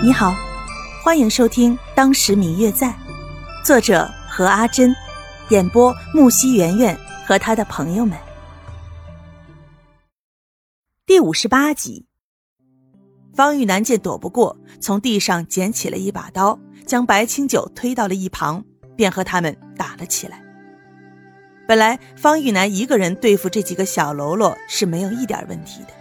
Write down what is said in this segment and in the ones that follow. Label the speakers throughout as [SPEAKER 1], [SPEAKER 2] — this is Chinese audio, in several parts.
[SPEAKER 1] 你好，欢迎收听《当时明月在》，作者何阿珍，演播木西圆圆和他的朋友们。第五十八集，方玉楠见躲不过，从地上捡起了一把刀，将白清九推到了一旁，便和他们打了起来。本来方玉楠一个人对付这几个小喽啰是没有一点问题的。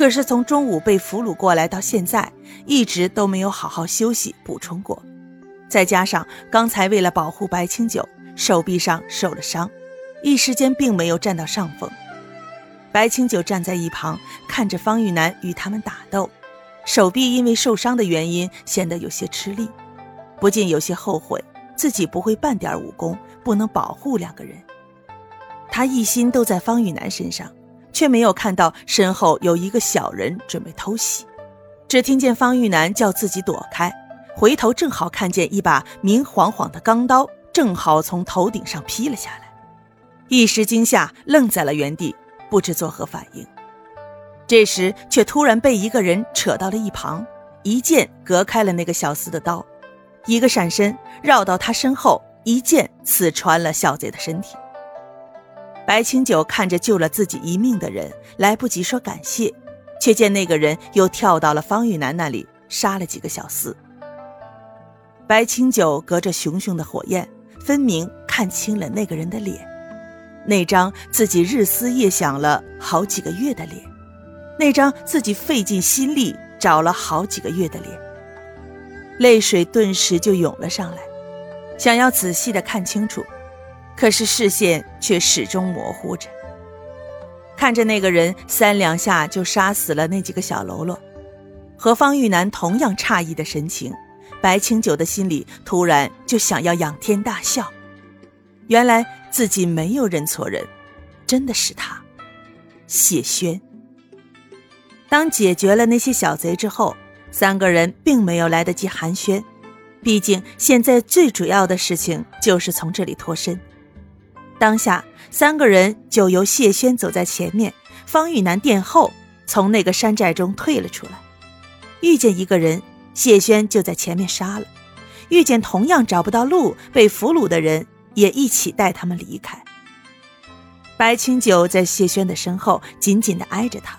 [SPEAKER 1] 可是从中午被俘虏过来到现在，一直都没有好好休息补充过，再加上刚才为了保护白清九，手臂上受了伤，一时间并没有占到上风。白清九站在一旁看着方玉楠与他们打斗，手臂因为受伤的原因显得有些吃力，不禁有些后悔自己不会半点武功，不能保护两个人。他一心都在方玉楠身上。却没有看到身后有一个小人准备偷袭，只听见方玉楠叫自己躲开，回头正好看见一把明晃晃的钢刀正好从头顶上劈了下来，一时惊吓，愣在了原地，不知作何反应。这时却突然被一个人扯到了一旁，一剑隔开了那个小厮的刀，一个闪身绕到他身后，一剑刺穿了小贼的身体。白清九看着救了自己一命的人，来不及说感谢，却见那个人又跳到了方玉楠那里，杀了几个小厮。白清九隔着熊熊的火焰，分明看清了那个人的脸，那张自己日思夜想了好几个月的脸，那张自己费尽心力找了好几个月的脸，泪水顿时就涌了上来，想要仔细的看清楚。可是视线却始终模糊着，看着那个人三两下就杀死了那几个小喽啰，和方玉楠同样诧异的神情，白清九的心里突然就想要仰天大笑。原来自己没有认错人，真的是他，谢轩。当解决了那些小贼之后，三个人并没有来得及寒暄，毕竟现在最主要的事情就是从这里脱身。当下，三个人就由谢轩走在前面，方玉楠殿后，从那个山寨中退了出来。遇见一个人，谢轩就在前面杀了；遇见同样找不到路、被俘虏的人，也一起带他们离开。白清九在谢轩的身后紧紧地挨着他，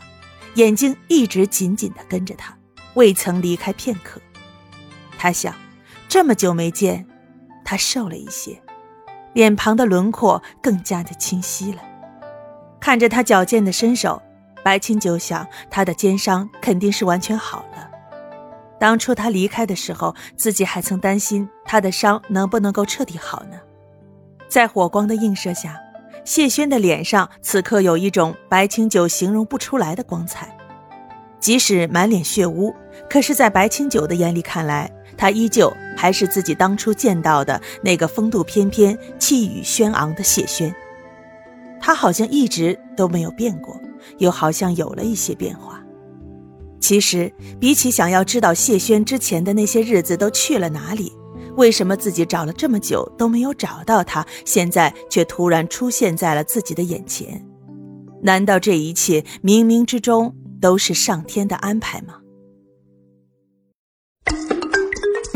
[SPEAKER 1] 眼睛一直紧紧地跟着他，未曾离开片刻。他想，这么久没见，他瘦了一些。脸庞的轮廓更加的清晰了。看着他矫健的身手，白清九想，他的肩伤肯定是完全好了。当初他离开的时候，自己还曾担心他的伤能不能够彻底好呢。在火光的映射下，谢轩的脸上此刻有一种白清九形容不出来的光彩。即使满脸血污，可是，在白清九的眼里看来，他依旧还是自己当初见到的那个风度翩翩、气宇轩昂的谢轩。他好像一直都没有变过，又好像有了一些变化。其实，比起想要知道谢轩之前的那些日子都去了哪里，为什么自己找了这么久都没有找到他，现在却突然出现在了自己的眼前？难道这一切冥冥之中？都是上天的安排吗？